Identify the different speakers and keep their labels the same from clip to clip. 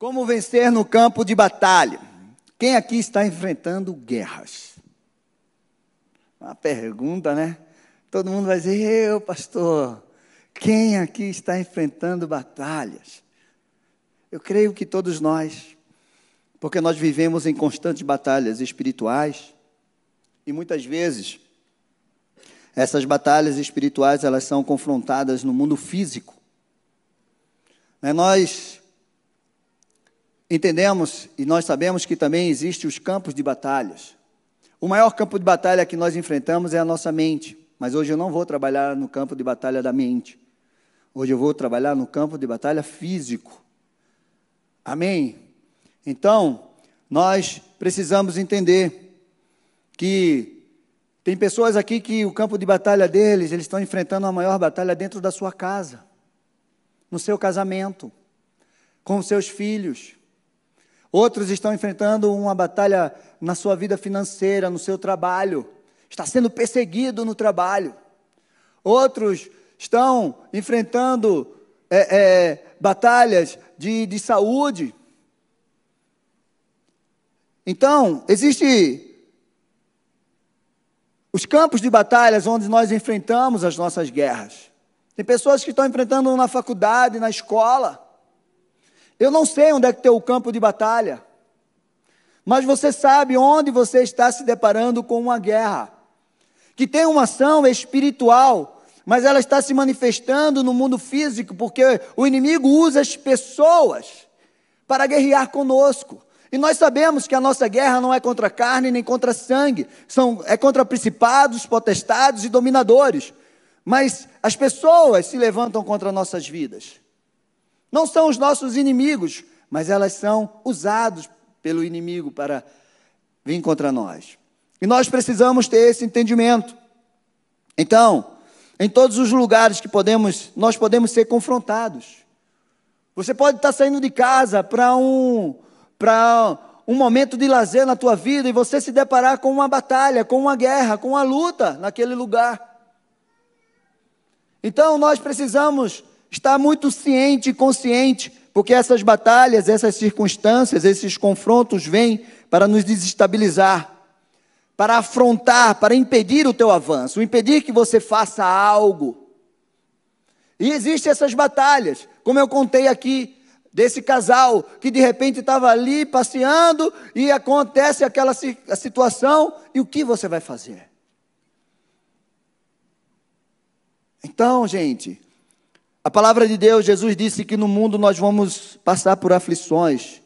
Speaker 1: Como vencer no campo de batalha? Quem aqui está enfrentando guerras? Uma pergunta, né? Todo mundo vai dizer, eu, pastor. Quem aqui está enfrentando batalhas? Eu creio que todos nós, porque nós vivemos em constantes batalhas espirituais e muitas vezes essas batalhas espirituais elas são confrontadas no mundo físico. Né, nós entendemos e nós sabemos que também existem os campos de batalhas. O maior campo de batalha que nós enfrentamos é a nossa mente, mas hoje eu não vou trabalhar no campo de batalha da mente. Hoje eu vou trabalhar no campo de batalha físico. Amém? Então, nós precisamos entender que tem pessoas aqui que o campo de batalha deles, eles estão enfrentando a maior batalha dentro da sua casa, no seu casamento, com seus filhos, Outros estão enfrentando uma batalha na sua vida financeira, no seu trabalho. Está sendo perseguido no trabalho. Outros estão enfrentando é, é, batalhas de, de saúde. Então, existe os campos de batalhas onde nós enfrentamos as nossas guerras. Tem pessoas que estão enfrentando na faculdade, na escola. Eu não sei onde é que tem o campo de batalha, mas você sabe onde você está se deparando com uma guerra, que tem uma ação espiritual, mas ela está se manifestando no mundo físico, porque o inimigo usa as pessoas para guerrear conosco. E nós sabemos que a nossa guerra não é contra carne nem contra sangue, são, é contra principados, potestades e dominadores. Mas as pessoas se levantam contra nossas vidas. Não são os nossos inimigos, mas elas são usados pelo inimigo para vir contra nós. E nós precisamos ter esse entendimento. Então, em todos os lugares que podemos, nós podemos ser confrontados. Você pode estar saindo de casa para um para um momento de lazer na tua vida e você se deparar com uma batalha, com uma guerra, com uma luta naquele lugar. Então nós precisamos estar muito ciente e consciente, porque essas batalhas, essas circunstâncias, esses confrontos vêm para nos desestabilizar, para afrontar, para impedir o teu avanço, impedir que você faça algo. E existem essas batalhas, como eu contei aqui, desse casal que de repente estava ali passeando e acontece aquela situação, e o que você vai fazer? Então, gente, a palavra de Deus, Jesus disse que no mundo nós vamos passar por aflições,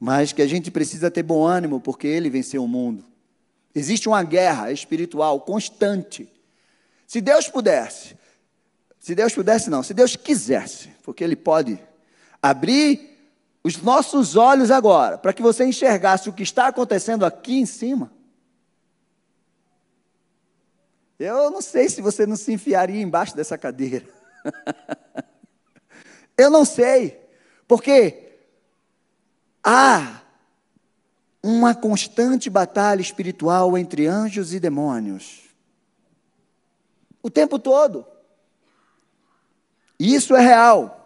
Speaker 1: mas que a gente precisa ter bom ânimo porque ele venceu o mundo. Existe uma guerra espiritual constante. Se Deus pudesse, se Deus pudesse não, se Deus quisesse, porque ele pode abrir os nossos olhos agora, para que você enxergasse o que está acontecendo aqui em cima. Eu não sei se você não se enfiaria embaixo dessa cadeira. Eu não sei, porque há uma constante batalha espiritual entre anjos e demônios. O tempo todo. E isso é real.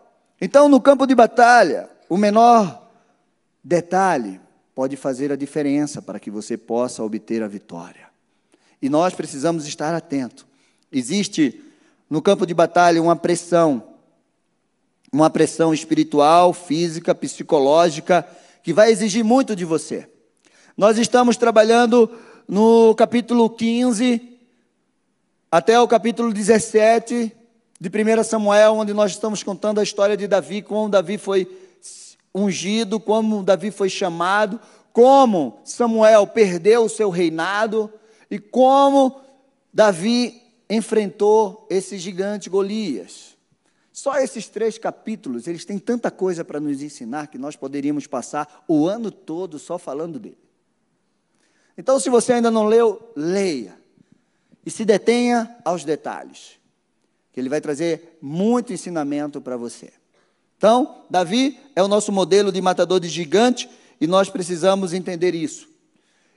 Speaker 1: Então, no campo de batalha, o menor detalhe pode fazer a diferença para que você possa obter a vitória. E nós precisamos estar atentos. Existe no campo de batalha uma pressão, uma pressão espiritual, física, psicológica, que vai exigir muito de você. Nós estamos trabalhando no capítulo 15 até o capítulo 17 de 1 Samuel, onde nós estamos contando a história de Davi, como Davi foi ungido, como Davi foi chamado, como Samuel perdeu o seu reinado e como Davi enfrentou esse gigante Golias. Só esses três capítulos, eles têm tanta coisa para nos ensinar que nós poderíamos passar o ano todo só falando dele. Então, se você ainda não leu, leia. E se detenha aos detalhes, que ele vai trazer muito ensinamento para você. Então, Davi é o nosso modelo de matador de gigante e nós precisamos entender isso.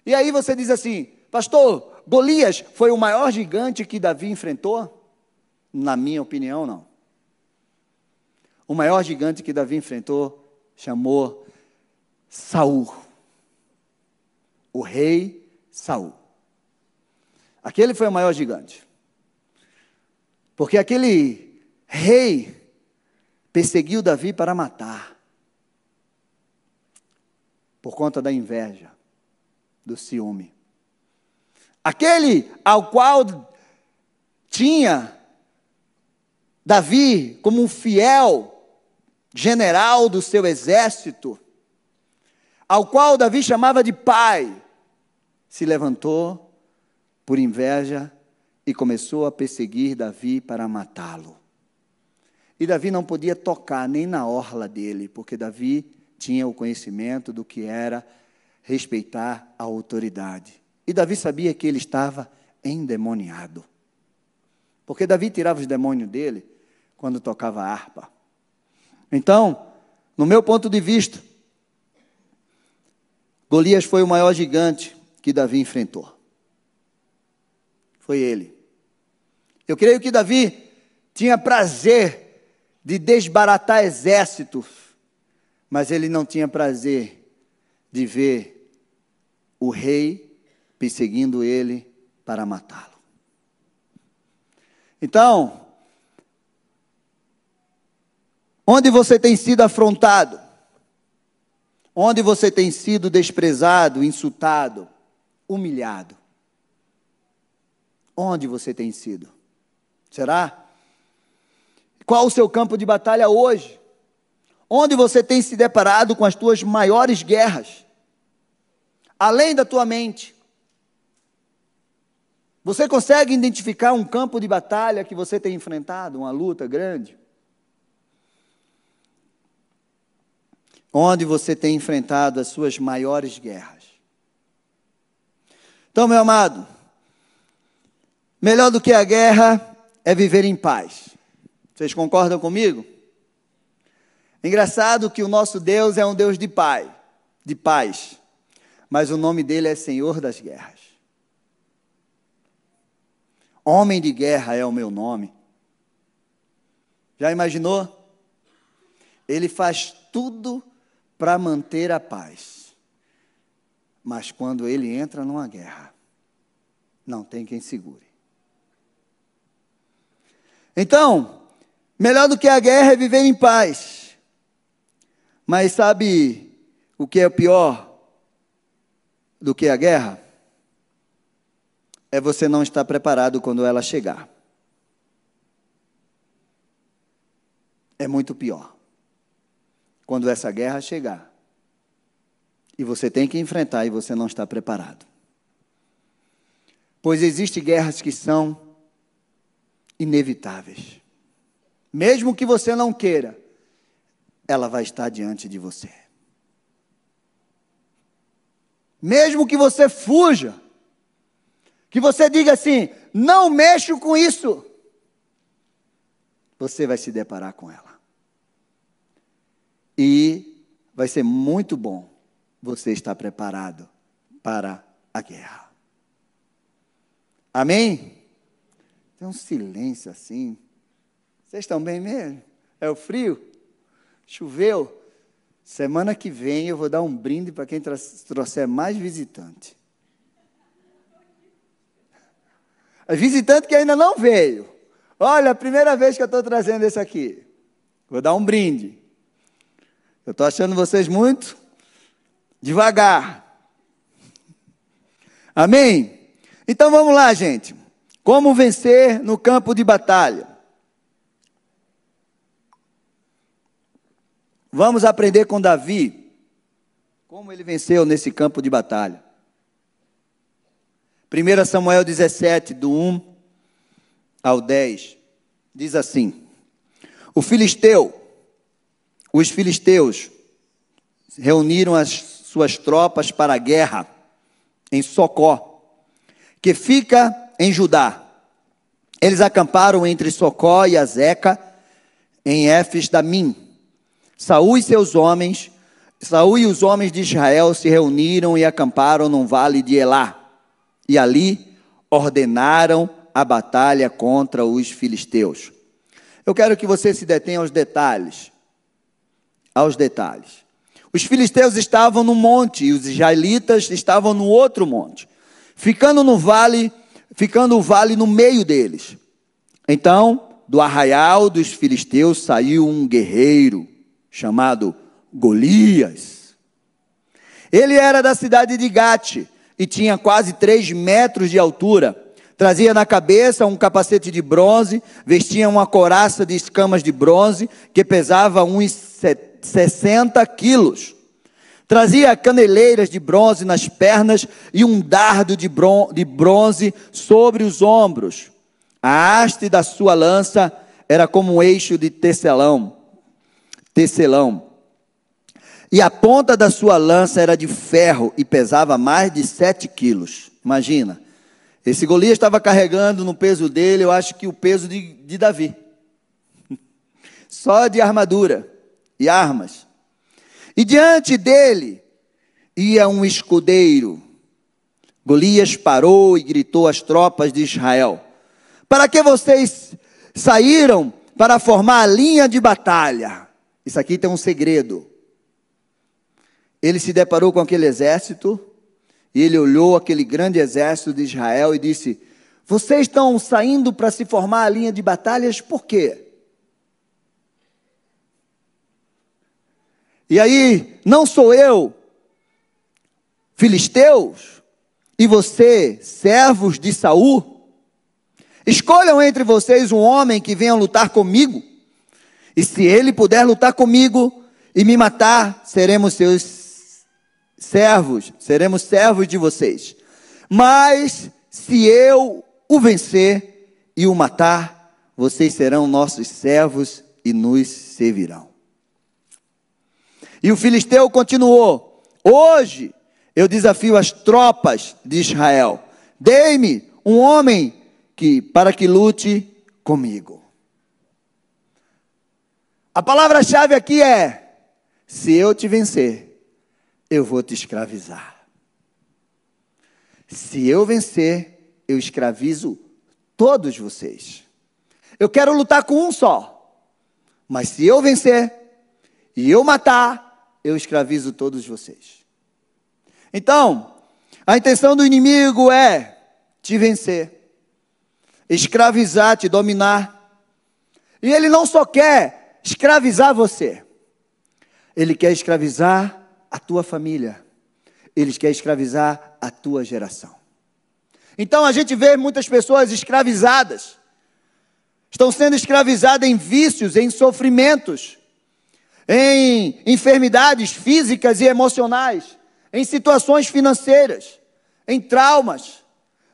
Speaker 1: E aí você diz assim, pastor, Golias foi o maior gigante que Davi enfrentou? Na minha opinião, não. O maior gigante que Davi enfrentou chamou Saul. O rei Saul. Aquele foi o maior gigante. Porque aquele rei perseguiu Davi para matar. Por conta da inveja, do ciúme. Aquele ao qual tinha Davi como um fiel general do seu exército, ao qual Davi chamava de pai, se levantou por inveja e começou a perseguir Davi para matá-lo. E Davi não podia tocar nem na orla dele, porque Davi tinha o conhecimento do que era respeitar a autoridade. E Davi sabia que ele estava endemoniado. Porque Davi tirava os demônios dele quando tocava harpa. Então, no meu ponto de vista, Golias foi o maior gigante que Davi enfrentou. Foi ele. Eu creio que Davi tinha prazer de desbaratar exércitos, mas ele não tinha prazer de ver o rei perseguindo ele para matá-lo. Então, Onde você tem sido afrontado? Onde você tem sido desprezado, insultado, humilhado? Onde você tem sido? Será? Qual o seu campo de batalha hoje? Onde você tem se deparado com as tuas maiores guerras? Além da tua mente. Você consegue identificar um campo de batalha que você tem enfrentado, uma luta grande? onde você tem enfrentado as suas maiores guerras. Então, meu amado, melhor do que a guerra é viver em paz. Vocês concordam comigo? Engraçado que o nosso Deus é um Deus de paz, de paz, mas o nome dele é Senhor das guerras. Homem de guerra é o meu nome. Já imaginou? Ele faz tudo para manter a paz. Mas quando ele entra numa guerra, não tem quem segure. Então, melhor do que a guerra é viver em paz. Mas sabe o que é pior do que a guerra? É você não estar preparado quando ela chegar. É muito pior quando essa guerra chegar. E você tem que enfrentar e você não está preparado. Pois existem guerras que são inevitáveis. Mesmo que você não queira, ela vai estar diante de você. Mesmo que você fuja, que você diga assim: não mexo com isso, você vai se deparar com ela. E vai ser muito bom você estar preparado para a guerra. Amém? Tem um silêncio assim. Vocês estão bem mesmo? É o frio? Choveu? Semana que vem eu vou dar um brinde para quem trouxer mais visitante. A visitante que ainda não veio. Olha, a primeira vez que eu estou trazendo esse aqui. Vou dar um brinde. Eu estou achando vocês muito devagar. Amém? Então vamos lá, gente. Como vencer no campo de batalha? Vamos aprender com Davi como ele venceu nesse campo de batalha. 1 Samuel 17, do 1 ao 10, diz assim: O filisteu os filisteus reuniram as suas tropas para a guerra em Socó, que fica em Judá. Eles acamparam entre Socó e Azeca, em Éfes Damim. Saúl e seus homens, Saúl e os homens de Israel se reuniram e acamparam num vale de Elá. E ali ordenaram a batalha contra os filisteus. Eu quero que você se detenha aos detalhes aos detalhes. Os filisteus estavam no monte e os israelitas estavam no outro monte, ficando no vale, ficando o vale no meio deles. Então, do arraial dos filisteus saiu um guerreiro chamado Golias. Ele era da cidade de Gate e tinha quase três metros de altura. Trazia na cabeça um capacete de bronze, vestia uma coraça de escamas de bronze, que pesava uns 60 quilos. Trazia caneleiras de bronze nas pernas e um dardo de bronze sobre os ombros. A haste da sua lança era como um eixo de tecelão. Tecelão. E a ponta da sua lança era de ferro e pesava mais de sete quilos. Imagina. Esse Golias estava carregando no peso dele, eu acho que o peso de, de Davi. Só de armadura e armas. E diante dele ia um escudeiro. Golias parou e gritou às tropas de Israel: Para que vocês saíram para formar a linha de batalha? Isso aqui tem um segredo. Ele se deparou com aquele exército e ele olhou aquele grande exército de Israel e disse: Vocês estão saindo para se formar a linha de batalhas por quê? E aí, não sou eu, filisteus, e você, servos de Saul? Escolham entre vocês um homem que venha lutar comigo. E se ele puder lutar comigo e me matar, seremos seus servos, seremos servos de vocês. Mas se eu o vencer e o matar, vocês serão nossos servos e nos servirão. E o filisteu continuou: Hoje eu desafio as tropas de Israel. Dei-me um homem que para que lute comigo. A palavra-chave aqui é: se eu te vencer, eu vou te escravizar. Se eu vencer, eu escravizo todos vocês. Eu quero lutar com um só. Mas se eu vencer e eu matar, eu escravizo todos vocês. Então, a intenção do inimigo é te vencer, escravizar, te dominar. E ele não só quer escravizar você, ele quer escravizar a tua família, eles querem escravizar a tua geração. Então a gente vê muitas pessoas escravizadas, estão sendo escravizadas em vícios, em sofrimentos, em enfermidades físicas e emocionais, em situações financeiras, em traumas.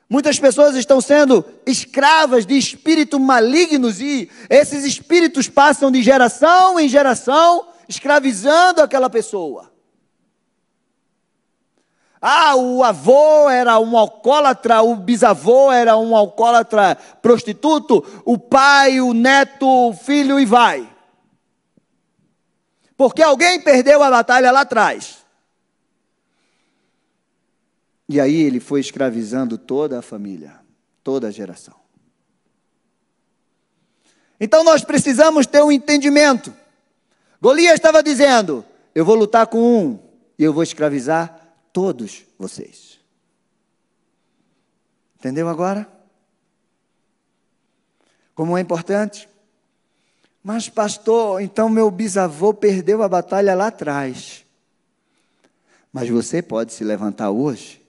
Speaker 1: Muitas pessoas estão sendo escravas de espíritos malignos e esses espíritos passam de geração em geração, escravizando aquela pessoa. Ah, o avô era um alcoólatra, o bisavô era um alcoólatra prostituto, o pai, o neto, o filho e vai. Porque alguém perdeu a batalha lá atrás. E aí ele foi escravizando toda a família, toda a geração. Então nós precisamos ter um entendimento. Golias estava dizendo: eu vou lutar com um e eu vou escravizar todos vocês. Entendeu agora? Como é importante? Mas, pastor, então meu bisavô perdeu a batalha lá atrás. Mas você pode se levantar hoje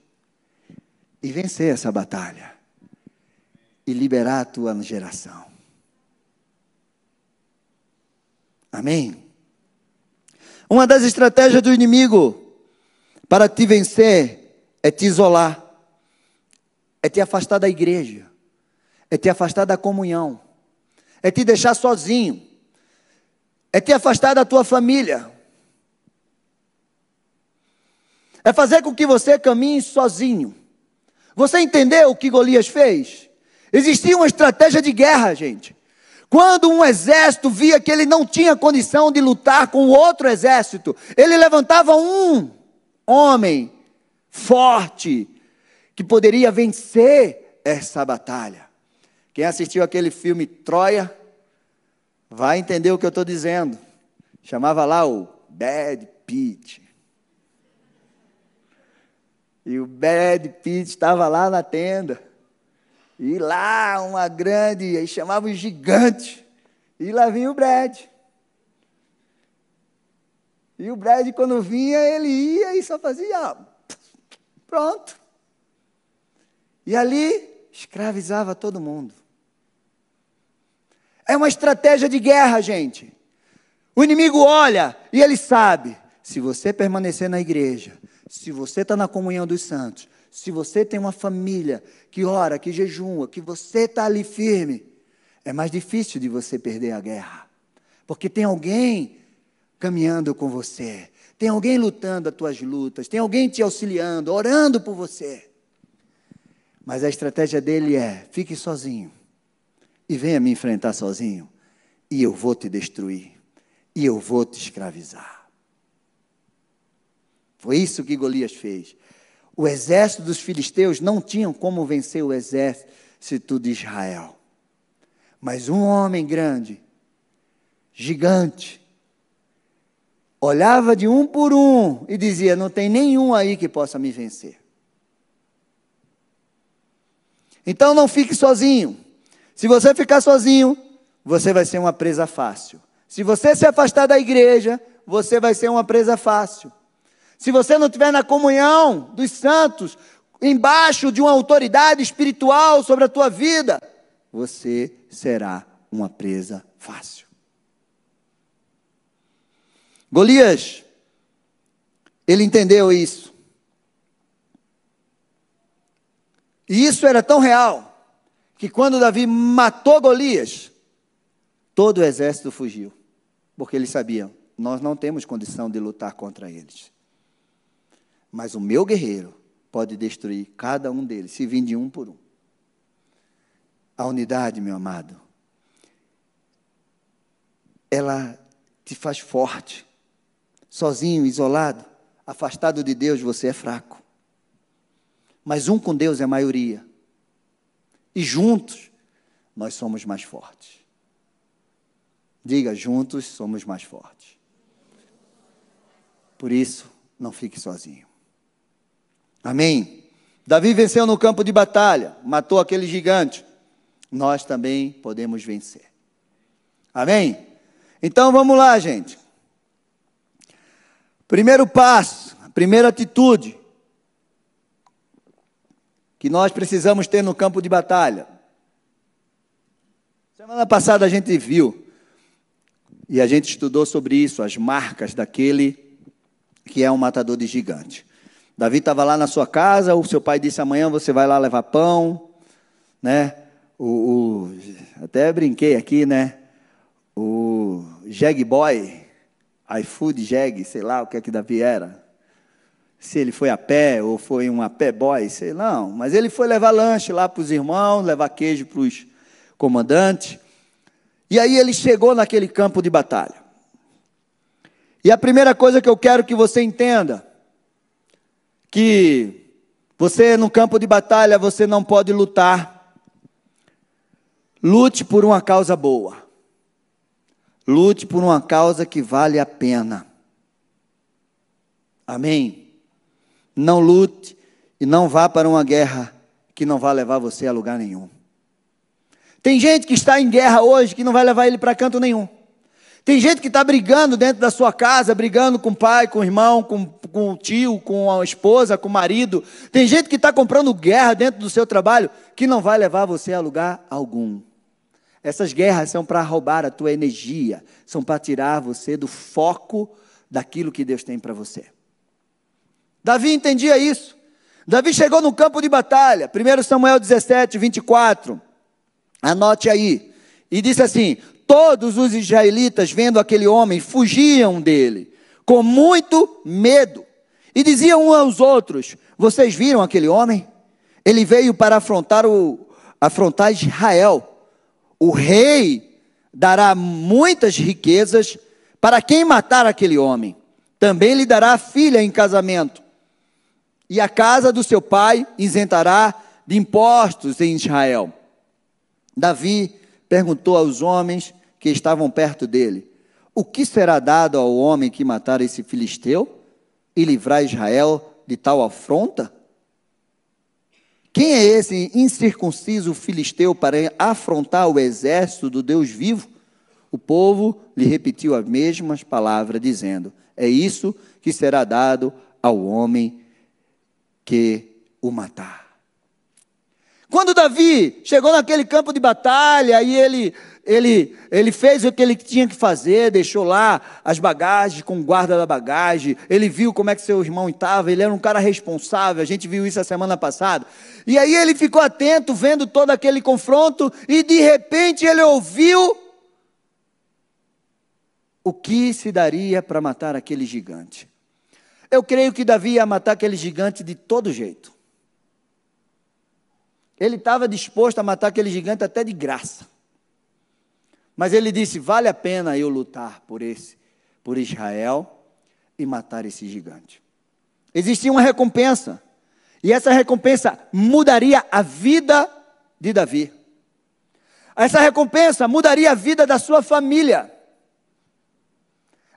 Speaker 1: e vencer essa batalha e liberar a tua geração. Amém? Uma das estratégias do inimigo para te vencer é te isolar, é te afastar da igreja, é te afastar da comunhão, é te deixar sozinho, é te afastar da tua família, é fazer com que você caminhe sozinho. Você entendeu o que Golias fez? Existia uma estratégia de guerra, gente. Quando um exército via que ele não tinha condição de lutar com outro exército, ele levantava um homem forte que poderia vencer essa batalha. Quem assistiu aquele filme Troia vai entender o que eu estou dizendo. Chamava lá o Bad Pitt. E o Brad Pitt estava lá na tenda. E lá uma grande, aí chamava o gigante. E lá vinha o Brad. E o Brad, quando vinha, ele ia e só fazia. Pronto. E ali escravizava todo mundo. É uma estratégia de guerra, gente. O inimigo olha e ele sabe: se você permanecer na igreja, se você está na comunhão dos santos, se você tem uma família que ora, que jejua, que você está ali firme, é mais difícil de você perder a guerra. Porque tem alguém caminhando com você, tem alguém lutando as tuas lutas, tem alguém te auxiliando, orando por você. Mas a estratégia dele é: fique sozinho e venha me enfrentar sozinho, e eu vou te destruir, e eu vou te escravizar. Foi isso que Golias fez. O exército dos filisteus não tinham como vencer o exército de Israel. Mas um homem grande, gigante, olhava de um por um e dizia: Não tem nenhum aí que possa me vencer. Então não fique sozinho. Se você ficar sozinho, você vai ser uma presa fácil. Se você se afastar da igreja, você vai ser uma presa fácil. Se você não estiver na comunhão dos santos, embaixo de uma autoridade espiritual sobre a tua vida, você será uma presa fácil. Golias, ele entendeu isso. E isso era tão real que quando Davi matou Golias, todo o exército fugiu, porque eles sabiam, nós não temos condição de lutar contra eles. Mas o meu guerreiro pode destruir cada um deles, se vir de um por um. A unidade, meu amado, ela te faz forte. Sozinho, isolado, afastado de Deus, você é fraco. Mas um com Deus é maioria. E juntos, nós somos mais fortes. Diga, juntos somos mais fortes. Por isso, não fique sozinho. Amém? Davi venceu no campo de batalha, matou aquele gigante. Nós também podemos vencer. Amém? Então vamos lá, gente. Primeiro passo, primeira atitude que nós precisamos ter no campo de batalha. Semana passada a gente viu e a gente estudou sobre isso, as marcas daquele que é um matador de gigante. Davi estava lá na sua casa, o seu pai disse: amanhã você vai lá levar pão, né? O, o até brinquei aqui, né? O Jeg Boy, iFood Jeg, sei lá o que é que Davi era se ele foi a pé ou foi um a pé boy, sei não, mas ele foi levar lanche lá para os irmãos, levar queijo para os comandantes. E aí ele chegou naquele campo de batalha. E a primeira coisa que eu quero que você entenda que você no campo de batalha você não pode lutar. Lute por uma causa boa. Lute por uma causa que vale a pena. Amém. Não lute e não vá para uma guerra que não vai levar você a lugar nenhum. Tem gente que está em guerra hoje que não vai levar ele para canto nenhum. Tem gente que está brigando dentro da sua casa, brigando com o pai, com o irmão, com, com o tio, com a esposa, com o marido. Tem gente que está comprando guerra dentro do seu trabalho que não vai levar você a lugar algum. Essas guerras são para roubar a tua energia, são para tirar você do foco daquilo que Deus tem para você. Davi entendia isso. Davi chegou no campo de batalha, 1 Samuel 17, 24. Anote aí. E disse assim: Todos os israelitas, vendo aquele homem, fugiam dele, com muito medo. E diziam uns aos outros: Vocês viram aquele homem? Ele veio para afrontar, o, afrontar Israel. O rei dará muitas riquezas para quem matar aquele homem. Também lhe dará filha em casamento e a casa do seu pai isentará de impostos em Israel. Davi perguntou aos homens que estavam perto dele: O que será dado ao homem que matar esse filisteu e livrar Israel de tal afronta? Quem é esse incircunciso filisteu para afrontar o exército do Deus vivo? O povo lhe repetiu as mesmas palavras, dizendo: É isso que será dado ao homem que o matar. Quando Davi chegou naquele campo de batalha e ele, ele, ele fez o que ele tinha que fazer, deixou lá as bagagens com o guarda da bagagem, ele viu como é que seu irmão estava, ele era um cara responsável, a gente viu isso a semana passada. E aí ele ficou atento, vendo todo aquele confronto, e de repente ele ouviu o que se daria para matar aquele gigante. Eu creio que Davi ia matar aquele gigante de todo jeito. Ele estava disposto a matar aquele gigante até de graça. Mas ele disse: vale a pena eu lutar por esse, por Israel e matar esse gigante. Existia uma recompensa. E essa recompensa mudaria a vida de Davi. Essa recompensa mudaria a vida da sua família.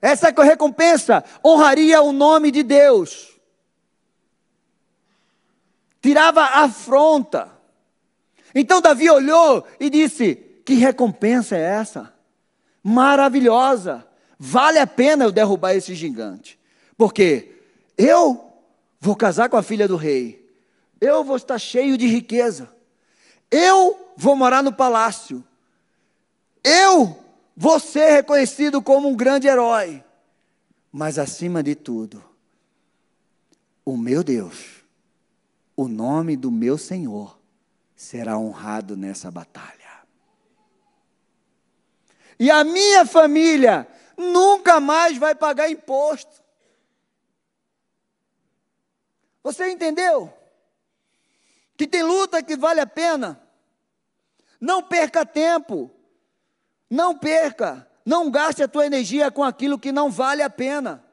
Speaker 1: Essa recompensa honraria o nome de Deus. Tirava a afronta. Então Davi olhou e disse: Que recompensa é essa? Maravilhosa. Vale a pena eu derrubar esse gigante. Porque eu vou casar com a filha do rei. Eu vou estar cheio de riqueza. Eu vou morar no palácio. Eu vou ser reconhecido como um grande herói. Mas acima de tudo, o meu Deus, o nome do meu Senhor, será honrado nessa batalha. E a minha família nunca mais vai pagar imposto. Você entendeu? Que tem luta que vale a pena. Não perca tempo. Não perca. Não gaste a tua energia com aquilo que não vale a pena.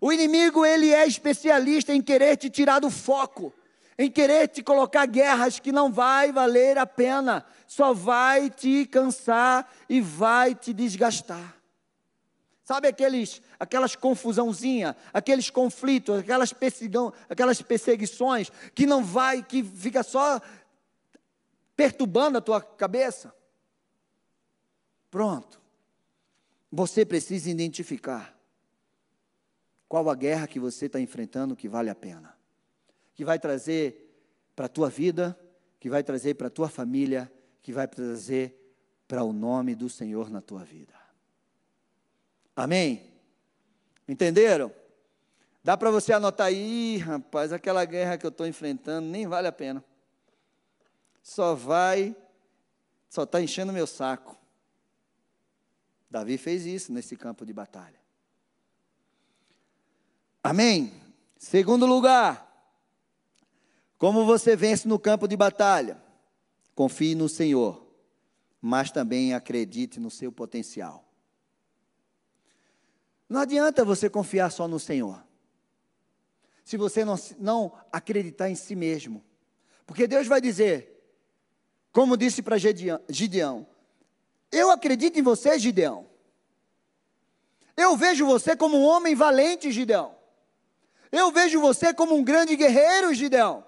Speaker 1: O inimigo, ele é especialista em querer te tirar do foco em querer te colocar guerras que não vai valer a pena, só vai te cansar e vai te desgastar. Sabe aqueles, aquelas confusãozinha, aqueles conflitos, aquelas, aquelas perseguições que não vai, que fica só perturbando a tua cabeça? Pronto. Você precisa identificar qual a guerra que você está enfrentando que vale a pena que vai trazer para a tua vida, que vai trazer para a tua família, que vai trazer para o nome do Senhor na tua vida. Amém? Entenderam? Dá para você anotar aí, rapaz, aquela guerra que eu estou enfrentando nem vale a pena. Só vai, só está enchendo meu saco. Davi fez isso nesse campo de batalha. Amém? Segundo lugar, como você vence no campo de batalha? Confie no Senhor, mas também acredite no seu potencial. Não adianta você confiar só no Senhor, se você não, não acreditar em si mesmo. Porque Deus vai dizer, como disse para Gideão: Eu acredito em você, Gideão. Eu vejo você como um homem valente, Gideão. Eu vejo você como um grande guerreiro, Gideão.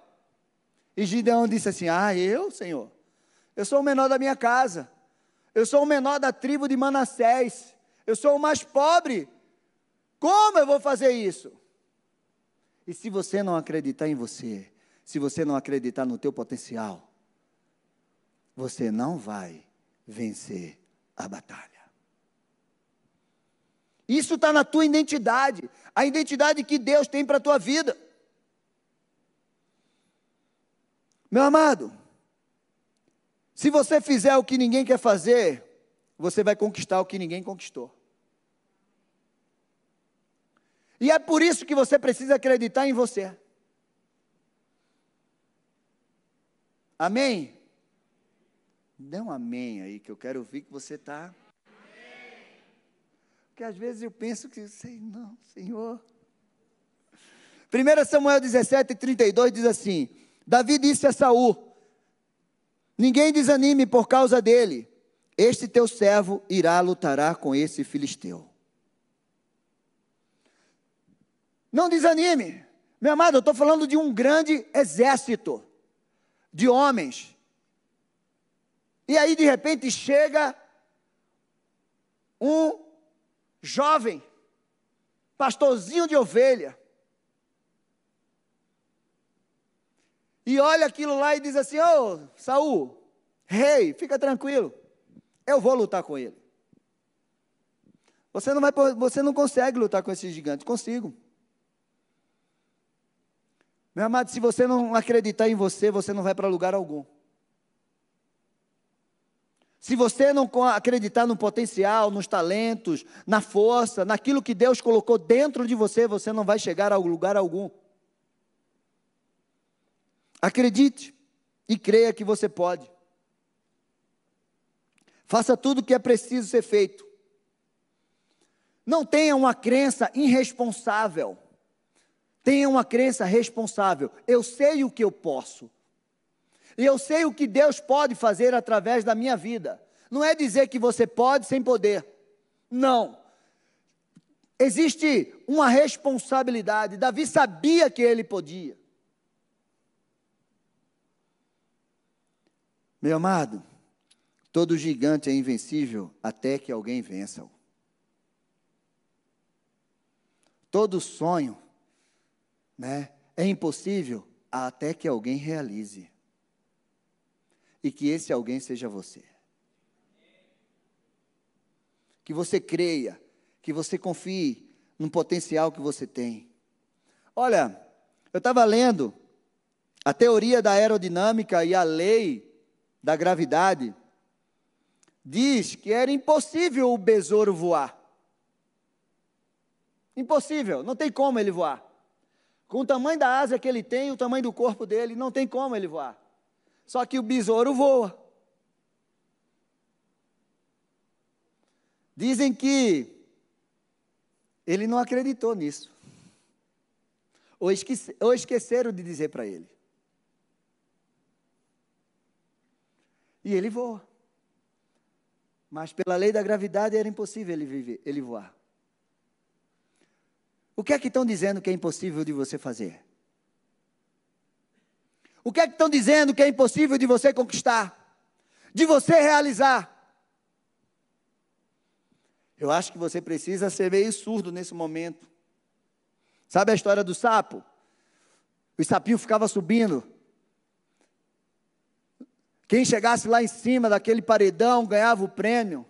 Speaker 1: E Gideão disse assim: Ah, eu, Senhor, eu sou o menor da minha casa, eu sou o menor da tribo de Manassés, eu sou o mais pobre. Como eu vou fazer isso? E se você não acreditar em você, se você não acreditar no teu potencial, você não vai vencer a batalha. Isso está na tua identidade, a identidade que Deus tem para a tua vida. Meu amado, se você fizer o que ninguém quer fazer, você vai conquistar o que ninguém conquistou. E é por isso que você precisa acreditar em você. Amém? Dê um amém aí, que eu quero ouvir que você está. Porque às vezes eu penso que, sei, não, Senhor. 1 Samuel 17, 32 diz assim: Davi disse a Saul: Ninguém desanime por causa dele. este teu servo irá lutar com esse filisteu. Não desanime, meu amado, eu estou falando de um grande exército de homens. E aí, de repente, chega um jovem, pastorzinho de ovelha, e olha aquilo lá e diz assim: Ô oh, Saul, rei, fica tranquilo, eu vou lutar com ele. Você não, vai, você não consegue lutar com esse gigante, consigo. Meu amado, se você não acreditar em você, você não vai para lugar algum. Se você não acreditar no potencial, nos talentos, na força, naquilo que Deus colocou dentro de você, você não vai chegar a lugar algum. Acredite e creia que você pode. Faça tudo o que é preciso ser feito. Não tenha uma crença irresponsável. Tenha uma crença responsável. Eu sei o que eu posso. E eu sei o que Deus pode fazer através da minha vida. Não é dizer que você pode sem poder. Não. Existe uma responsabilidade. Davi sabia que ele podia. Meu amado, todo gigante é invencível até que alguém vença-o. Todo sonho né? É impossível até que alguém realize. E que esse alguém seja você. Que você creia, que você confie no potencial que você tem. Olha, eu estava lendo a teoria da aerodinâmica e a lei da gravidade. Diz que era impossível o besouro voar. Impossível, não tem como ele voar. Com o tamanho da asa que ele tem, o tamanho do corpo dele, não tem como ele voar. Só que o besouro voa. Dizem que ele não acreditou nisso. Ou, esquece, ou esqueceram de dizer para ele. E ele voa. Mas pela lei da gravidade era impossível ele, viver, ele voar. O que é que estão dizendo que é impossível de você fazer? O que é que estão dizendo que é impossível de você conquistar? De você realizar? Eu acho que você precisa ser meio surdo nesse momento. Sabe a história do sapo? O sapinho ficava subindo. Quem chegasse lá em cima daquele paredão ganhava o prêmio.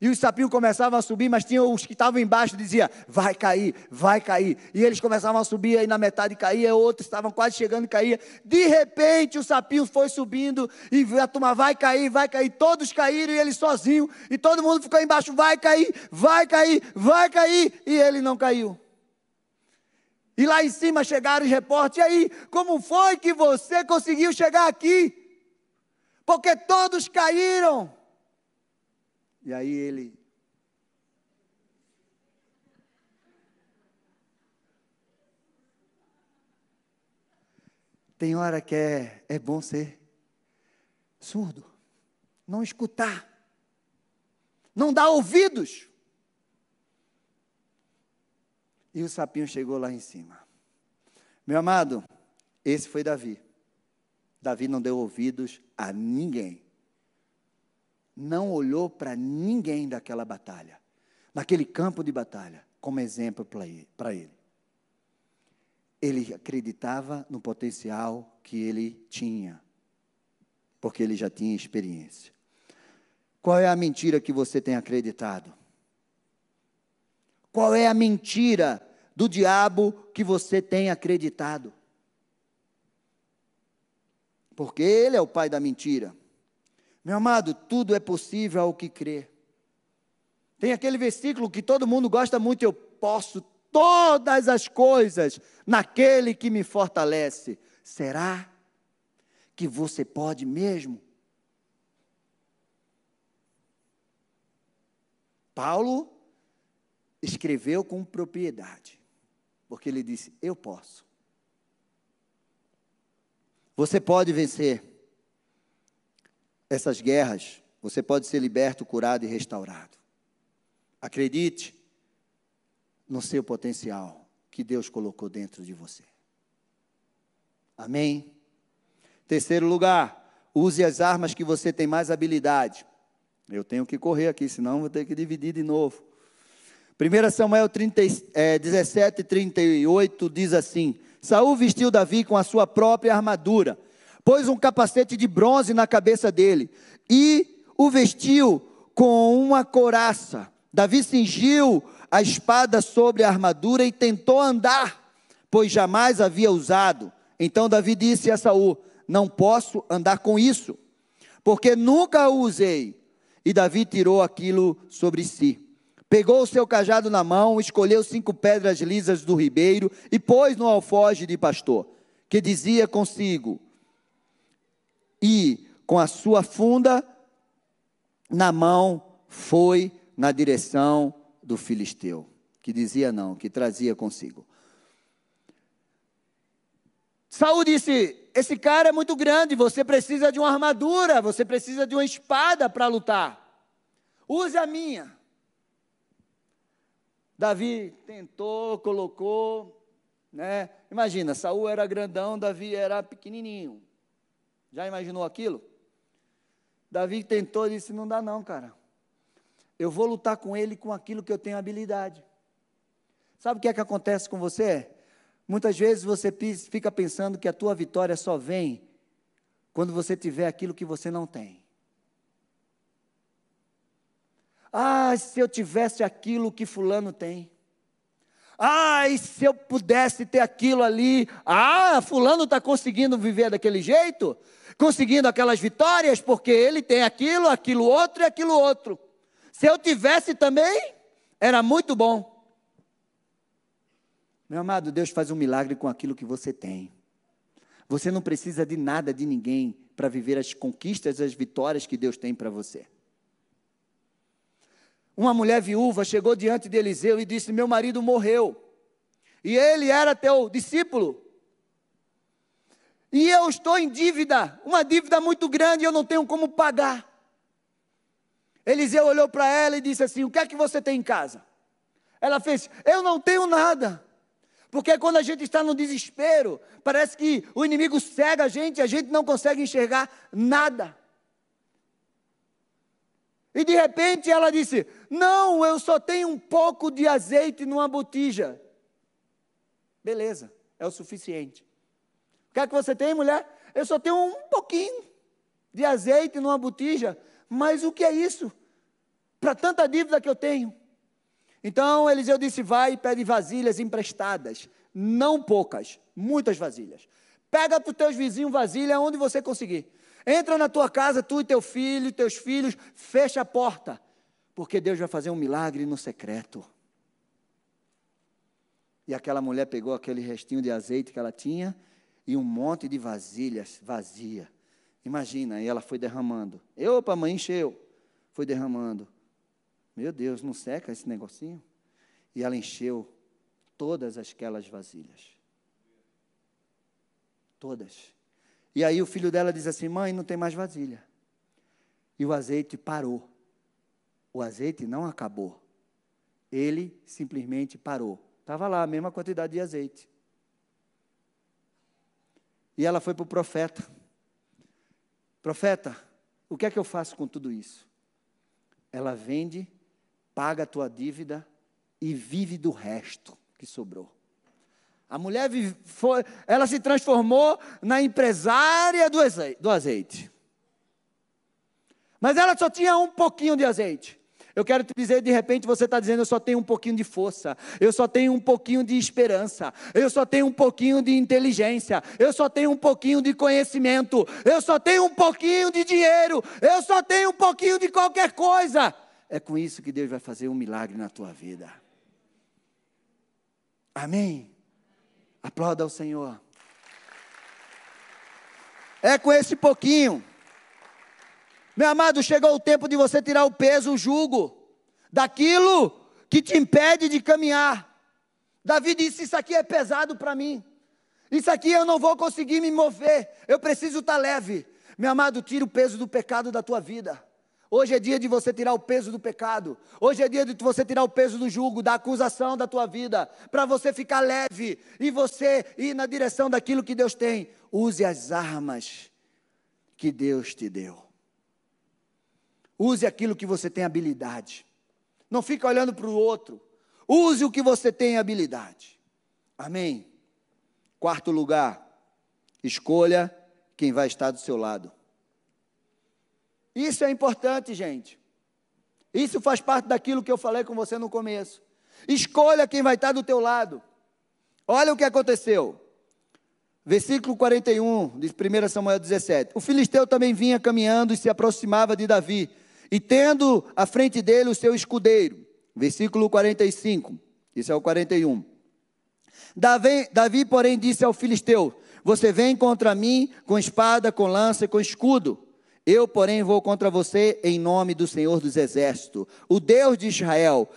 Speaker 1: E os sapinhos começavam a subir, mas tinha os que estavam embaixo dizia: vai cair, vai cair. E eles começavam a subir, aí na metade caía, outros estavam quase chegando e caía. De repente o sapinho foi subindo e a turma vai cair, vai cair. Todos caíram e ele sozinho. E todo mundo ficou embaixo: vai cair, vai cair, vai cair. E ele não caiu. E lá em cima chegaram os repórteres: e aí, como foi que você conseguiu chegar aqui? Porque todos caíram. E aí ele. Tem hora que é, é bom ser surdo, não escutar, não dar ouvidos. E o sapinho chegou lá em cima. Meu amado, esse foi Davi. Davi não deu ouvidos a ninguém não olhou para ninguém daquela batalha, naquele campo de batalha, como exemplo para ele. Ele acreditava no potencial que ele tinha, porque ele já tinha experiência. Qual é a mentira que você tem acreditado? Qual é a mentira do diabo que você tem acreditado? Porque ele é o pai da mentira. Meu amado, tudo é possível ao que crê. Tem aquele versículo que todo mundo gosta muito, eu posso todas as coisas naquele que me fortalece. Será que você pode mesmo? Paulo escreveu com propriedade, porque ele disse: Eu posso. Você pode vencer essas guerras, você pode ser liberto, curado e restaurado. Acredite no seu potencial que Deus colocou dentro de você. Amém? Terceiro lugar, use as armas que você tem mais habilidade. Eu tenho que correr aqui, senão vou ter que dividir de novo. 1 Samuel 30, é, 17, 38 diz assim: Saul vestiu Davi com a sua própria armadura, pôs um capacete de bronze na cabeça dele e o vestiu com uma couraça. Davi cingiu a espada sobre a armadura e tentou andar, pois jamais havia usado. Então Davi disse a Saul: Não posso andar com isso, porque nunca o usei. E Davi tirou aquilo sobre si. Pegou o seu cajado na mão, escolheu cinco pedras lisas do ribeiro e pôs no alfoge de pastor, que dizia consigo: E com a sua funda na mão foi na direção do filisteu, que dizia não, que trazia consigo. Saul disse: Esse cara é muito grande, você precisa de uma armadura, você precisa de uma espada para lutar. Use a minha. Davi tentou, colocou, né? Imagina, Saul era grandão, Davi era pequenininho. Já imaginou aquilo? Davi tentou e disse: Não dá, não, cara. Eu vou lutar com ele com aquilo que eu tenho habilidade. Sabe o que é que acontece com você? Muitas vezes você fica pensando que a tua vitória só vem quando você tiver aquilo que você não tem. Ah, se eu tivesse aquilo que fulano tem. Ah, e se eu pudesse ter aquilo ali. Ah, fulano está conseguindo viver daquele jeito? conseguindo aquelas vitórias, porque ele tem aquilo, aquilo outro e aquilo outro. Se eu tivesse também, era muito bom. Meu amado, Deus faz um milagre com aquilo que você tem. Você não precisa de nada de ninguém para viver as conquistas, as vitórias que Deus tem para você. Uma mulher viúva chegou diante de Eliseu e disse: Meu marido morreu. E ele era teu discípulo. E eu estou em dívida, uma dívida muito grande, eu não tenho como pagar. Eliseu olhou para ela e disse assim: O que é que você tem em casa? Ela fez: Eu não tenho nada. Porque quando a gente está no desespero, parece que o inimigo cega a gente e a gente não consegue enxergar nada. E de repente ela disse: Não, eu só tenho um pouco de azeite numa botija. Beleza, é o suficiente que é que você tem, mulher? Eu só tenho um pouquinho de azeite numa botija. Mas o que é isso? Para tanta dívida que eu tenho. Então Eliseu disse: Vai e pede vasilhas emprestadas. Não poucas, muitas vasilhas. Pega para os teus vizinhos vasilha onde você conseguir. Entra na tua casa, tu e teu filho, teus filhos, fecha a porta. Porque Deus vai fazer um milagre no secreto. E aquela mulher pegou aquele restinho de azeite que ela tinha e um monte de vasilhas vazia. Imagina, e ela foi derramando. Eu, opa, mãe, encheu. Foi derramando. Meu Deus, não seca esse negocinho? E ela encheu todas aquelas vasilhas. Todas. E aí o filho dela diz assim: mãe, não tem mais vasilha. E o azeite parou. O azeite não acabou. Ele simplesmente parou. Estava lá a mesma quantidade de azeite. E ela foi para o profeta. Profeta, o que é que eu faço com tudo isso? Ela vende, paga a tua dívida e vive do resto que sobrou. A mulher foi, ela se transformou na empresária do azeite. Mas ela só tinha um pouquinho de azeite. Eu quero te dizer, de repente você está dizendo, eu só tenho um pouquinho de força, eu só tenho um pouquinho de esperança, eu só tenho um pouquinho de inteligência, eu só tenho um pouquinho de conhecimento, eu só tenho um pouquinho de dinheiro, eu só tenho um pouquinho de qualquer coisa. É com isso que Deus vai fazer um milagre na tua vida. Amém? Aplauda ao Senhor. É com esse pouquinho meu amado, chegou o tempo de você tirar o peso, o jugo, daquilo que te impede de caminhar. Davi disse: Isso aqui é pesado para mim. Isso aqui eu não vou conseguir me mover. Eu preciso estar tá leve. Meu amado, tira o peso do pecado da tua vida. Hoje é dia de você tirar o peso do pecado. Hoje é dia de você tirar o peso do jugo, da acusação da tua vida, para você ficar leve e você ir na direção daquilo que Deus tem. Use as armas que Deus te deu. Use aquilo que você tem habilidade. Não fica olhando para o outro. Use o que você tem habilidade. Amém. Quarto lugar, escolha quem vai estar do seu lado. Isso é importante, gente. Isso faz parte daquilo que eu falei com você no começo. Escolha quem vai estar do teu lado. Olha o que aconteceu. Versículo 41 de 1 Samuel 17. O filisteu também vinha caminhando e se aproximava de Davi, e tendo à frente dele o seu escudeiro. Versículo 45. Isso é o 41. Davi, Davi, porém, disse ao filisteu: Você vem contra mim com espada, com lança e com escudo eu, porém, vou contra você em nome do Senhor dos Exércitos, o Deus de Israel,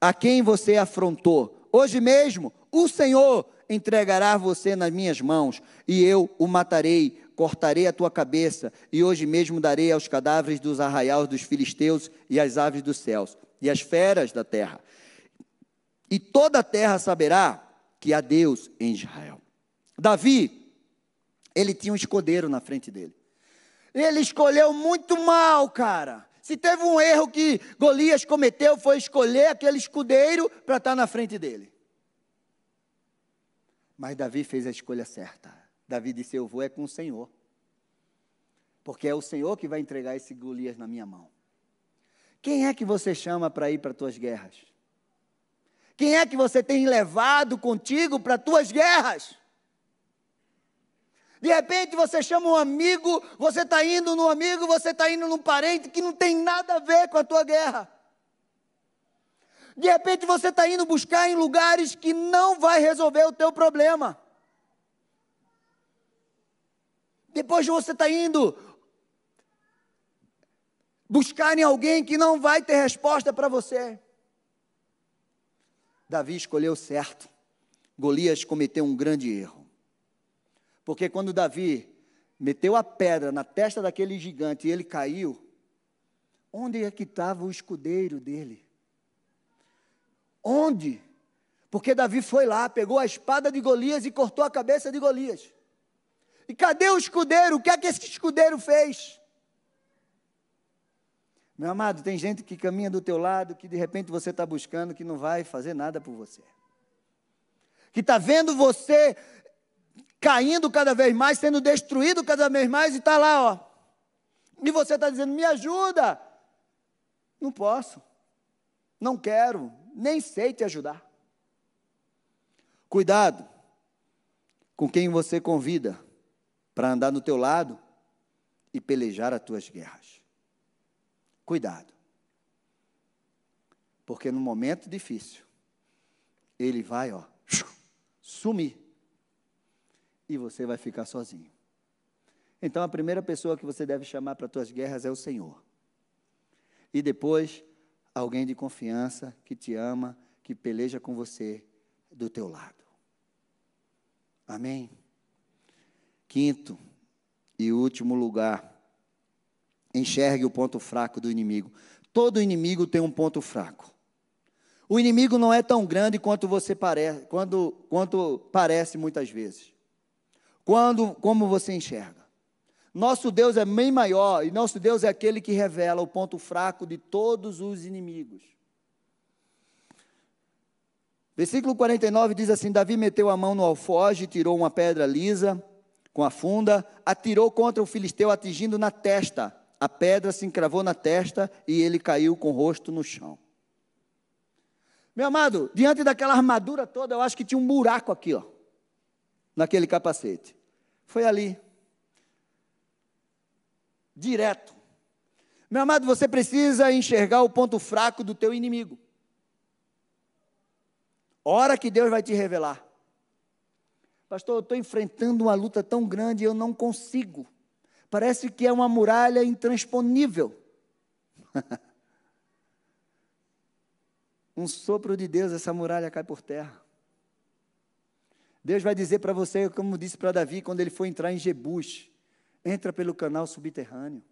Speaker 1: a quem você afrontou. Hoje mesmo, o Senhor entregará você nas minhas mãos, e eu o matarei, cortarei a tua cabeça, e hoje mesmo darei aos cadáveres dos arraiais dos filisteus e às aves dos céus, e às feras da terra. E toda a terra saberá que há Deus em Israel. Davi, ele tinha um escudeiro na frente dele. Ele escolheu muito mal, cara. Se teve um erro que Golias cometeu, foi escolher aquele escudeiro para estar tá na frente dele. Mas Davi fez a escolha certa. Davi disse: Eu vou é com o Senhor. Porque é o Senhor que vai entregar esse Golias na minha mão. Quem é que você chama para ir para as tuas guerras? Quem é que você tem levado contigo para as tuas guerras? De repente você chama um amigo, você está indo no amigo, você está indo num parente que não tem nada a ver com a tua guerra. De repente você está indo buscar em lugares que não vai resolver o teu problema. Depois você está indo buscar em alguém que não vai ter resposta para você. Davi escolheu certo. Golias cometeu um grande erro. Porque quando Davi meteu a pedra na testa daquele gigante e ele caiu, onde é que estava o escudeiro dele? Onde? Porque Davi foi lá, pegou a espada de Golias e cortou a cabeça de Golias. E cadê o escudeiro? O que é que esse escudeiro fez? Meu amado, tem gente que caminha do teu lado, que de repente você está buscando, que não vai fazer nada por você. Que está vendo você caindo cada vez mais, sendo destruído cada vez mais, e está lá, ó. E você está dizendo, me ajuda. Não posso, não quero, nem sei te ajudar. Cuidado com quem você convida para andar no teu lado e pelejar as tuas guerras. Cuidado. Porque no momento difícil, ele vai, ó, sumir e você vai ficar sozinho. Então a primeira pessoa que você deve chamar para as tuas guerras é o Senhor. E depois, alguém de confiança que te ama, que peleja com você do teu lado. Amém? Quinto e último lugar, enxergue o ponto fraco do inimigo. Todo inimigo tem um ponto fraco. O inimigo não é tão grande quanto você parece, quando, quanto parece muitas vezes. Quando, como você enxerga? Nosso Deus é bem maior e nosso Deus é aquele que revela o ponto fraco de todos os inimigos. Versículo 49 diz assim: Davi meteu a mão no alfoge, tirou uma pedra lisa com a funda, atirou contra o filisteu, atingindo na testa. A pedra se encravou na testa e ele caiu com o rosto no chão. Meu amado, diante daquela armadura toda, eu acho que tinha um buraco aqui, ó, naquele capacete. Foi ali. Direto. Meu amado, você precisa enxergar o ponto fraco do teu inimigo. Hora que Deus vai te revelar. Pastor, eu estou enfrentando uma luta tão grande e eu não consigo. Parece que é uma muralha intransponível. um sopro de Deus, essa muralha cai por terra. Deus vai dizer para você, como disse para Davi quando ele foi entrar em Jebus: entra pelo canal subterrâneo,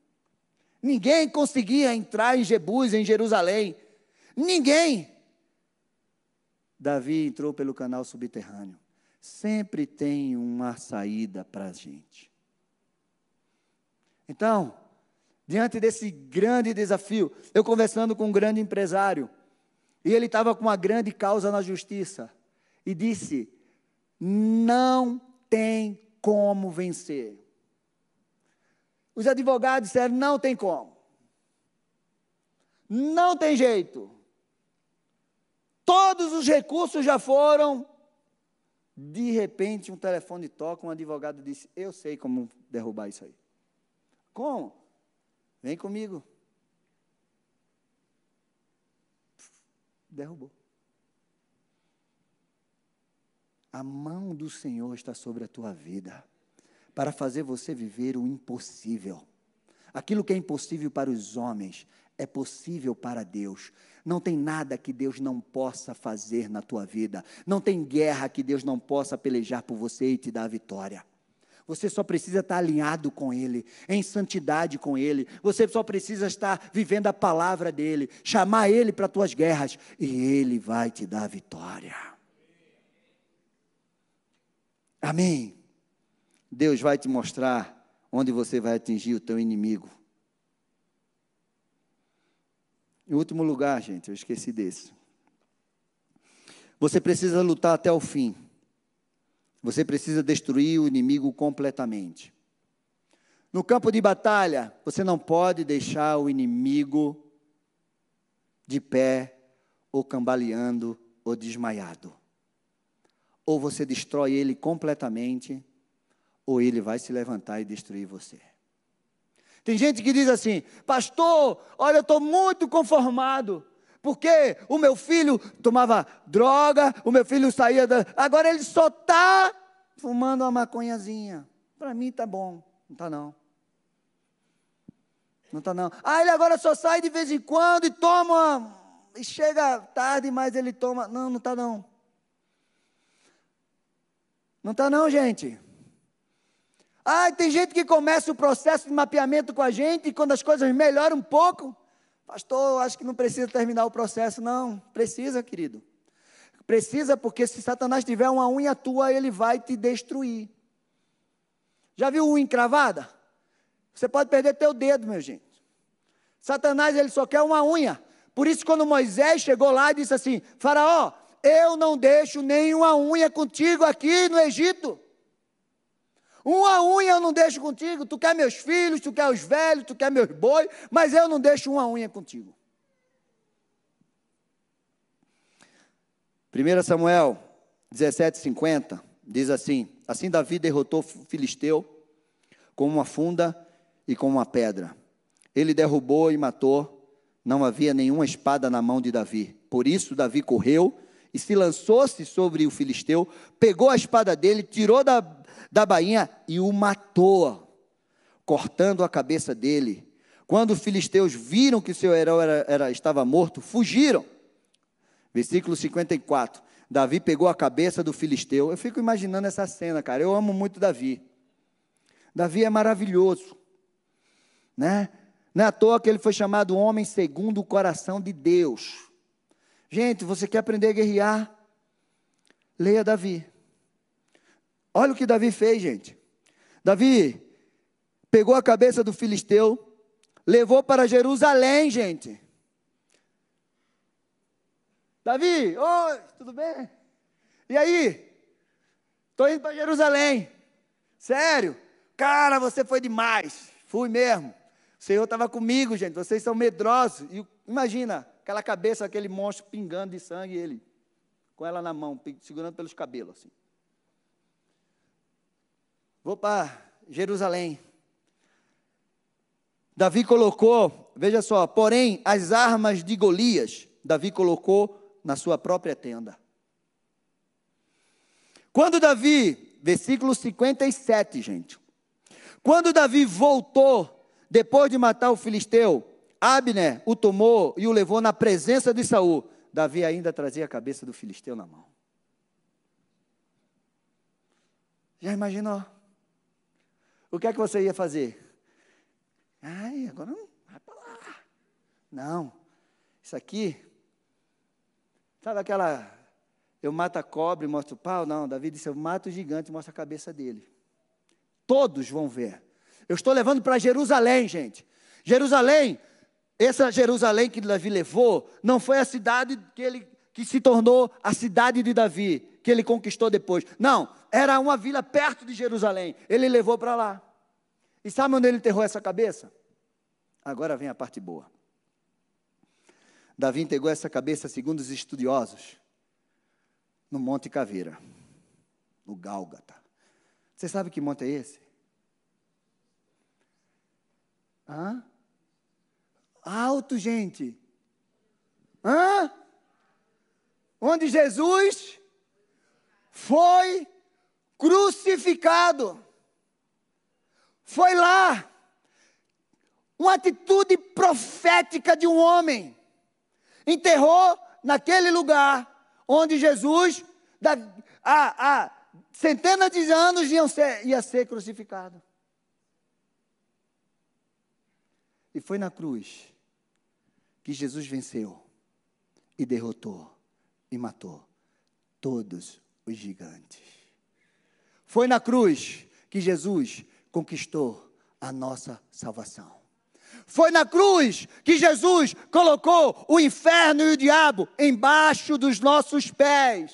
Speaker 1: Ninguém conseguia entrar em Jebus, em Jerusalém. Ninguém. Davi entrou pelo canal subterrâneo. Sempre tem uma saída para a gente. Então, diante desse grande desafio, eu conversando com um grande empresário, e ele estava com uma grande causa na justiça, e disse: não tem como vencer. Os advogados disseram: não tem como. Não tem jeito. Todos os recursos já foram. De repente, um telefone toca, um advogado disse: Eu sei como derrubar isso aí. Como? Vem comigo. Derrubou. A mão do Senhor está sobre a tua vida para fazer você viver o impossível. Aquilo que é impossível para os homens é possível para Deus. Não tem nada que Deus não possa fazer na tua vida. Não tem guerra que Deus não possa pelejar por você e te dar a vitória. Você só precisa estar alinhado com Ele, em santidade com Ele. Você só precisa estar vivendo a palavra dEle, chamar Ele para as tuas guerras, e Ele vai te dar a vitória. Amém. Deus vai te mostrar onde você vai atingir o teu inimigo. Em último lugar, gente, eu esqueci desse. Você precisa lutar até o fim. Você precisa destruir o inimigo completamente. No campo de batalha, você não pode deixar o inimigo de pé, ou cambaleando, ou desmaiado. Ou você destrói ele completamente, ou ele vai se levantar e destruir você. Tem gente que diz assim: Pastor, olha, eu estou muito conformado, porque o meu filho tomava droga, o meu filho saía da. Agora ele só está fumando uma maconhazinha. Para mim está bom, não está não. Não está não. Ah, ele agora só sai de vez em quando e toma. E chega tarde, mas ele toma. Não, não está não. Não está não, gente. Ah, tem gente que começa o processo de mapeamento com a gente e quando as coisas melhoram um pouco, pastor, acho que não precisa terminar o processo, não. Precisa, querido. Precisa porque se Satanás tiver uma unha tua, ele vai te destruir. Já viu unha encravada? Você pode perder teu dedo, meu gente. Satanás, ele só quer uma unha. Por isso, quando Moisés chegou lá e disse assim: Faraó, eu não deixo nenhuma unha contigo aqui no Egito. Uma unha eu não deixo contigo. Tu quer meus filhos, tu quer os velhos, tu quer meus boi, mas eu não deixo uma unha contigo. 1 Samuel 17,50 diz assim: Assim Davi derrotou o filisteu com uma funda e com uma pedra. Ele derrubou e matou, não havia nenhuma espada na mão de Davi. Por isso Davi correu e se lançou-se sobre o filisteu, pegou a espada dele, tirou da da bainha e o matou, cortando a cabeça dele. Quando os filisteus viram que seu herói era, era, estava morto, fugiram. Versículo 54. Davi pegou a cabeça do filisteu. Eu fico imaginando essa cena, cara. Eu amo muito Davi. Davi é maravilhoso, né? Não é à toa que ele foi chamado homem segundo o coração de Deus. Gente, você quer aprender a guerrear? Leia Davi. Olha o que Davi fez, gente. Davi pegou a cabeça do filisteu, levou para Jerusalém, gente. Davi, oi, tudo bem? E aí? Estou indo para Jerusalém. Sério? Cara, você foi demais. Fui mesmo. O Senhor estava comigo, gente. Vocês são medrosos. E imagina, aquela cabeça, aquele monstro pingando de sangue, ele com ela na mão, segurando pelos cabelos, assim. Vou para Jerusalém. Davi colocou, veja só, porém, as armas de Golias, Davi colocou na sua própria tenda. Quando Davi, versículo 57, gente. Quando Davi voltou, depois de matar o filisteu, Abner o tomou e o levou na presença de Saul. Davi ainda trazia a cabeça do filisteu na mão. Já imaginou? o que é que você ia fazer? Ai, agora não, Não, isso aqui, sabe aquela, eu mato a cobra e mostro o pau? Não, Davi disse, eu mato o gigante e mostro a cabeça dele. Todos vão ver. Eu estou levando para Jerusalém, gente. Jerusalém, essa Jerusalém que Davi levou, não foi a cidade que ele que se tornou a cidade de Davi, que ele conquistou depois. Não, era uma vila perto de Jerusalém. Ele levou para lá. E sabe onde ele enterrou essa cabeça? Agora vem a parte boa. Davi entregou essa cabeça, segundo os estudiosos, no Monte Caveira, no Gálgata. Você sabe que monte é esse? Hã? Alto, gente. Hã? Onde Jesus foi crucificado. Foi lá. Uma atitude profética de um homem. Enterrou naquele lugar onde Jesus, há, centenas de anos, ia ser, ia ser crucificado. E foi na cruz que Jesus venceu e derrotou e matou todos os gigantes. Foi na cruz que Jesus conquistou a nossa salvação. Foi na cruz que Jesus colocou o inferno e o diabo embaixo dos nossos pés.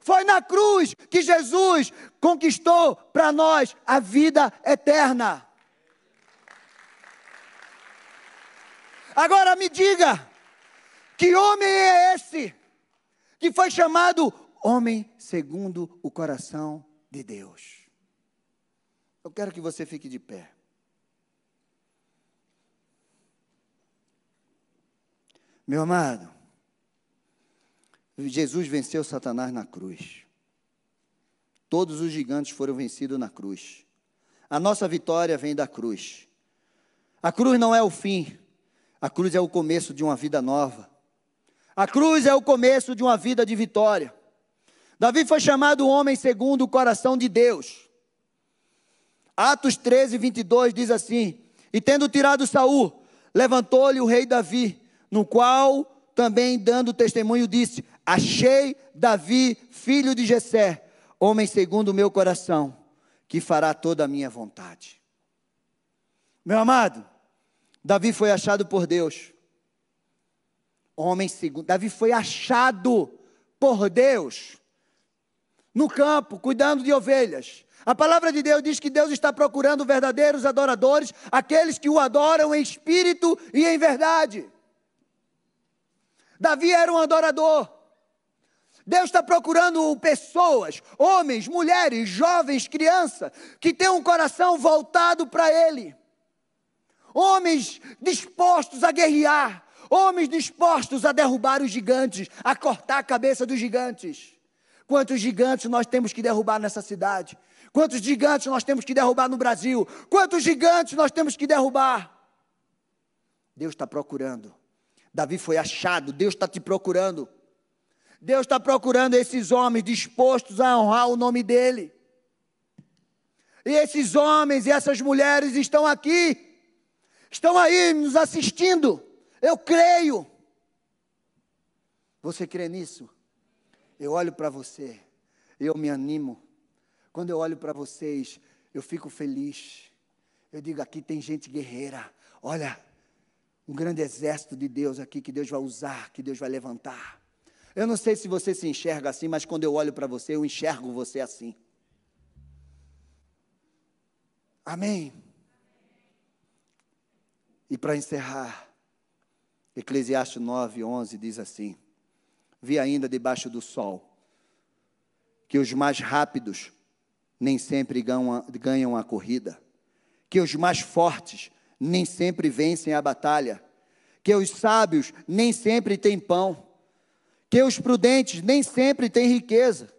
Speaker 1: Foi na cruz que Jesus conquistou para nós a vida eterna. Agora me diga, que homem é esse que foi chamado homem segundo o coração de Deus? Eu quero que você fique de pé. Meu amado, Jesus venceu Satanás na cruz. Todos os gigantes foram vencidos na cruz. A nossa vitória vem da cruz. A cruz não é o fim, a cruz é o começo de uma vida nova. A cruz é o começo de uma vida de vitória. Davi foi chamado homem segundo o coração de Deus. Atos 13, 22 diz assim: E tendo tirado Saul, levantou-lhe o rei Davi no qual também dando testemunho disse: Achei Davi, filho de Jessé, homem segundo o meu coração, que fará toda a minha vontade. Meu amado, Davi foi achado por Deus. Homem segundo, Davi foi achado por Deus no campo, cuidando de ovelhas. A palavra de Deus diz que Deus está procurando verdadeiros adoradores, aqueles que o adoram em espírito e em verdade. Davi era um adorador. Deus está procurando pessoas, homens, mulheres, jovens, crianças, que têm um coração voltado para Ele. Homens dispostos a guerrear, homens dispostos a derrubar os gigantes, a cortar a cabeça dos gigantes. Quantos gigantes nós temos que derrubar nessa cidade? Quantos gigantes nós temos que derrubar no Brasil? Quantos gigantes nós temos que derrubar? Deus está procurando Davi foi achado, Deus está te procurando. Deus está procurando esses homens dispostos a honrar o nome dEle. E esses homens e essas mulheres estão aqui, estão aí nos assistindo. Eu creio. Você crê nisso? Eu olho para você, eu me animo. Quando eu olho para vocês, eu fico feliz. Eu digo: aqui tem gente guerreira. Olha, um grande exército de Deus aqui que Deus vai usar, que Deus vai levantar. Eu não sei se você se enxerga assim, mas quando eu olho para você, eu enxergo você assim. Amém. E para encerrar, Eclesiastes 9, 11 diz assim: Vi ainda debaixo do sol que os mais rápidos nem sempre ganham a corrida, que os mais fortes nem sempre vencem a batalha, que os sábios nem sempre têm pão, que os prudentes nem sempre têm riqueza,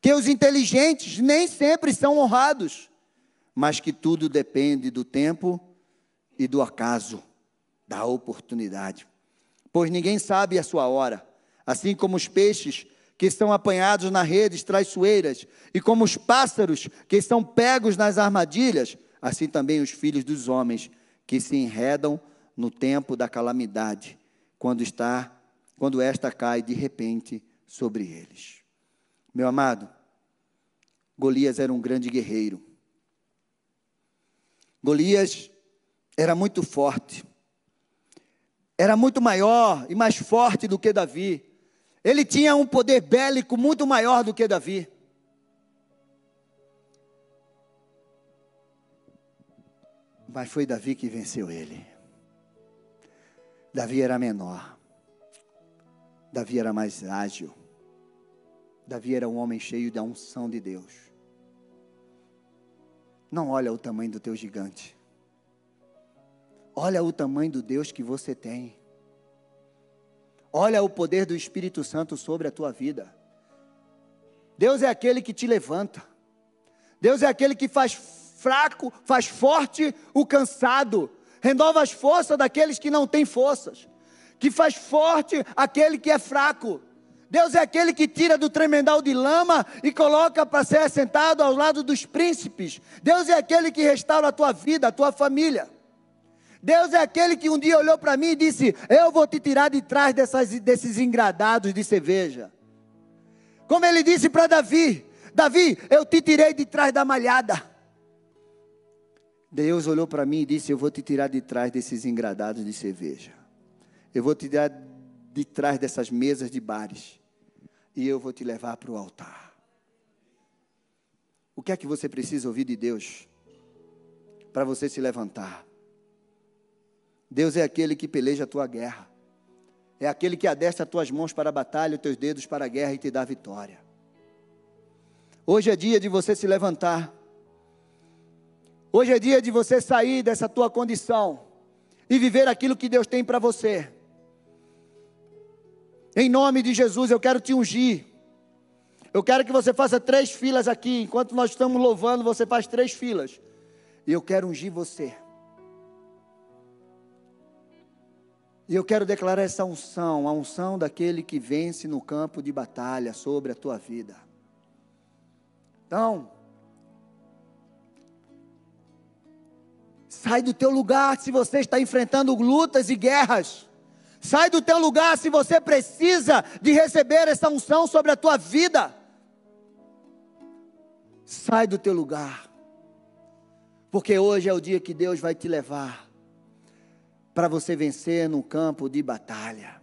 Speaker 1: que os inteligentes nem sempre são honrados, mas que tudo depende do tempo e do acaso, da oportunidade. Pois ninguém sabe a sua hora, assim como os peixes que são apanhados nas redes traiçoeiras, e como os pássaros que são pegos nas armadilhas, assim também os filhos dos homens que se enredam no tempo da calamidade, quando está, quando esta cai de repente sobre eles. Meu amado, Golias era um grande guerreiro. Golias era muito forte. Era muito maior e mais forte do que Davi. Ele tinha um poder bélico muito maior do que Davi. Mas foi Davi que venceu ele. Davi era menor. Davi era mais ágil. Davi era um homem cheio da unção de Deus. Não olha o tamanho do teu gigante. Olha o tamanho do Deus que você tem. Olha o poder do Espírito Santo sobre a tua vida. Deus é aquele que te levanta. Deus é aquele que faz fraco, faz forte o cansado. Renova as forças daqueles que não têm forças. Que faz forte aquele que é fraco. Deus é aquele que tira do tremendal de lama e coloca para ser assentado ao lado dos príncipes. Deus é aquele que restaura a tua vida, a tua família. Deus é aquele que um dia olhou para mim e disse: Eu vou te tirar de trás dessas, desses engradados de cerveja. Como ele disse para Davi: Davi, eu te tirei de trás da malhada. Deus olhou para mim e disse: Eu vou te tirar de trás desses engradados de cerveja. Eu vou te tirar de trás dessas mesas de bares. E eu vou te levar para o altar. O que é que você precisa ouvir de Deus para você se levantar? Deus é aquele que peleja a tua guerra. É aquele que adestra as tuas mãos para a batalha, os teus dedos para a guerra e te dá vitória. Hoje é dia de você se levantar. Hoje é dia de você sair dessa tua condição e viver aquilo que Deus tem para você. Em nome de Jesus, eu quero te ungir. Eu quero que você faça três filas aqui. Enquanto nós estamos louvando, você faz três filas. E eu quero ungir você. E eu quero declarar essa unção, a unção daquele que vence no campo de batalha sobre a tua vida. Então, sai do teu lugar se você está enfrentando lutas e guerras. Sai do teu lugar se você precisa de receber essa unção sobre a tua vida. Sai do teu lugar. Porque hoje é o dia que Deus vai te levar para você vencer no campo de batalha.